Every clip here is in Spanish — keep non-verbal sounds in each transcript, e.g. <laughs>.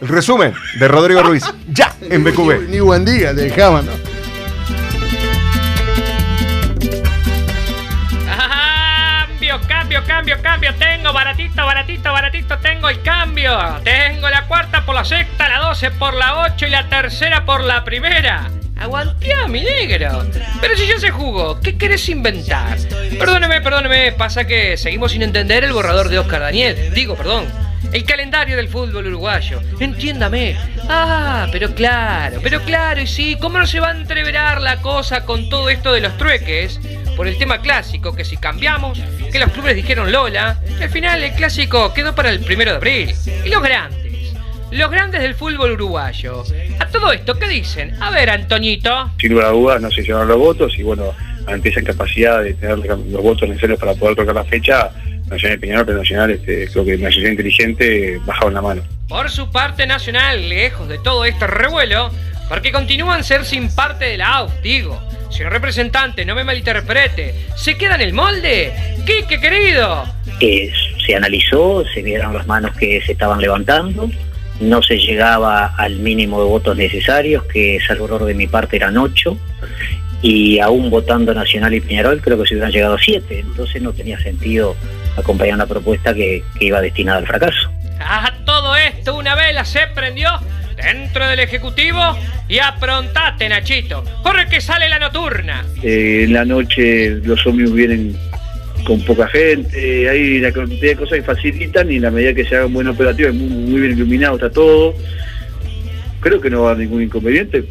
El resumen de Rodrigo Ruiz. Ya en BQB. Ni buen día, te dejamos, ¿no? Cambio, cambio, cambio, cambio. Tengo baratito, baratito, baratito. Tengo el cambio. Tengo la cuarta por la sexta, la doce por la ocho y la tercera por la primera. Aguantea, mi negro. Pero si ya se jugó, ¿qué querés inventar? Perdóneme, perdóneme. Pasa que seguimos sin entender el borrador de Oscar Daniel. Digo, perdón. El calendario del fútbol uruguayo. Entiéndame. Ah, pero claro, pero claro, y sí, ¿cómo no se va a entreverar la cosa con todo esto de los trueques? Por el tema clásico, que si cambiamos, que los clubes dijeron Lola, y al final el clásico quedó para el primero de abril. Y los grandes, los grandes del fútbol uruguayo. A todo esto, ¿qué dicen? A ver, Antoñito. sin lugar a dudas no se llevaron los votos y bueno, ante esa incapacidad de tener los votos necesarios para poder tocar la fecha, Nacional y Peñarol, pero Nacional, este, creo que una sociedad inteligente bajaron la mano. Por su parte nacional, lejos de todo este revuelo, porque continúan ser sin parte de la AUF, digo. Señor representante, no me malinterprete. ¿Se queda en el molde? ¡Quique, querido! que se analizó, se vieron las manos que se estaban levantando, no se llegaba al mínimo de votos necesarios, que salvo error de mi parte eran ocho, y aún votando Nacional y Peñarol creo que se hubieran llegado a siete, entonces no tenía sentido acompañar una propuesta que, que iba destinada al fracaso. A todo esto una vela se prendió dentro del Ejecutivo y aprontate, Nachito. Corre que sale la nocturna. Eh, en la noche los ómnibus vienen con poca gente, hay una cantidad de cosas que facilitan y en la medida que se haga un buen operativo, es muy, muy bien iluminado, está todo. Creo que no va a haber ningún inconveniente.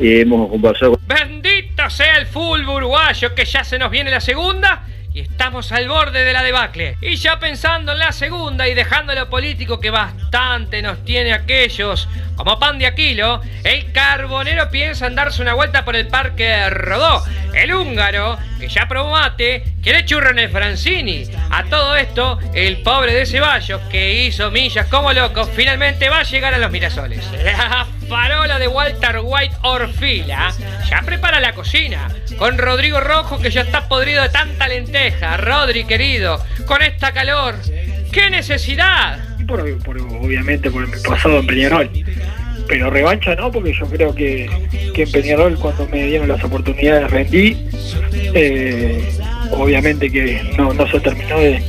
Eh, hemos conversado con Bendito sea el fútbol uruguayo que ya se nos viene la segunda y estamos al borde de la debacle. Y ya pensando en la segunda y dejando lo político que bastante nos tiene aquellos como pan de Aquilo, el carbonero piensa en darse una vuelta por el parque Rodó. El húngaro, que ya probó mate, quiere churro en el Francini. A todo esto, el pobre de Ceballos, que hizo millas como loco, finalmente va a llegar a los Mirasoles. <laughs> La farola de Walter White Orfila ya prepara la cocina. Con Rodrigo Rojo, que ya está podrido de tanta lenteja. Rodri, querido, con esta calor. ¡Qué necesidad! Por, obviamente por el pasado en Peñarol. Pero revancha no, porque yo creo que, que en Peñarol cuando me dieron las oportunidades rendí. Eh, obviamente que no, no se terminó de,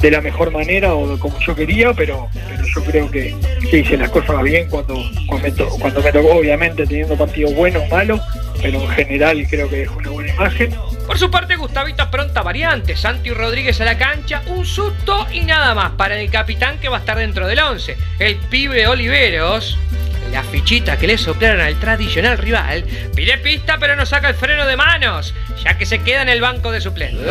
de la mejor manera o como yo quería, pero, pero yo creo que, que hice las cosas bien cuando, cuando, me to- cuando me tocó, obviamente teniendo partidos buenos, malos, pero en general creo que dejó una buena imagen. Por su parte, Gustavito pronta variante. Santi Rodríguez a la cancha, un susto y nada más para el capitán que va a estar dentro del 11. El pibe Oliveros, la fichita que le soplaron al tradicional rival, pide pista pero no saca el freno de manos, ya que se queda en el banco de suplentes.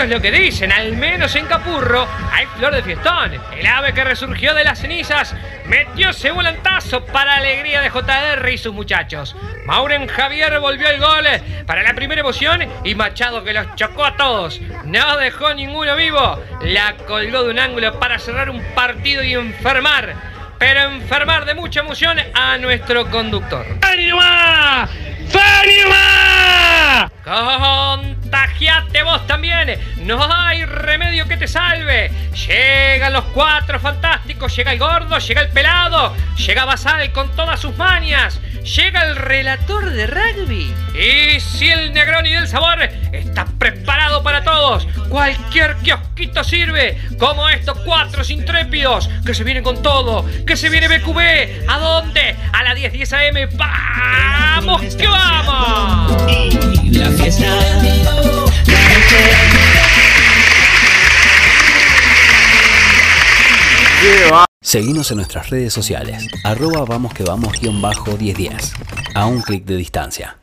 Eso es lo que dicen, al menos en Capurro hay flor de fiestón. El ave que resurgió de las cenizas metió ese volantazo para alegría de JR y sus muchachos. Mauren Javier volvió el gol para la primera emoción y Machado que los chocó a todos. No dejó ninguno vivo. La colgó de un ángulo para cerrar un partido y enfermar. Pero enfermar de mucha emoción a nuestro conductor. ¡Ánima! ¡Fánima! Contagiate vos también. No hay remedio que te salve. Llegan los cuatro fantásticos. Llega el gordo, llega el pelado. Llega Basal con todas sus mañas. Llega el relator de rugby. Y si el Negroni del sabor está preparado para todos. Cualquier kiosquito sirve. Como estos cuatro intrépidos que se vienen con todo. Que se viene BQB. ¿A dónde? A la 10 10 AM. ¡Vamos que vamos! Seguimos en nuestras redes sociales, arroba vamos que vamos guion bajo 1010, a un clic de distancia.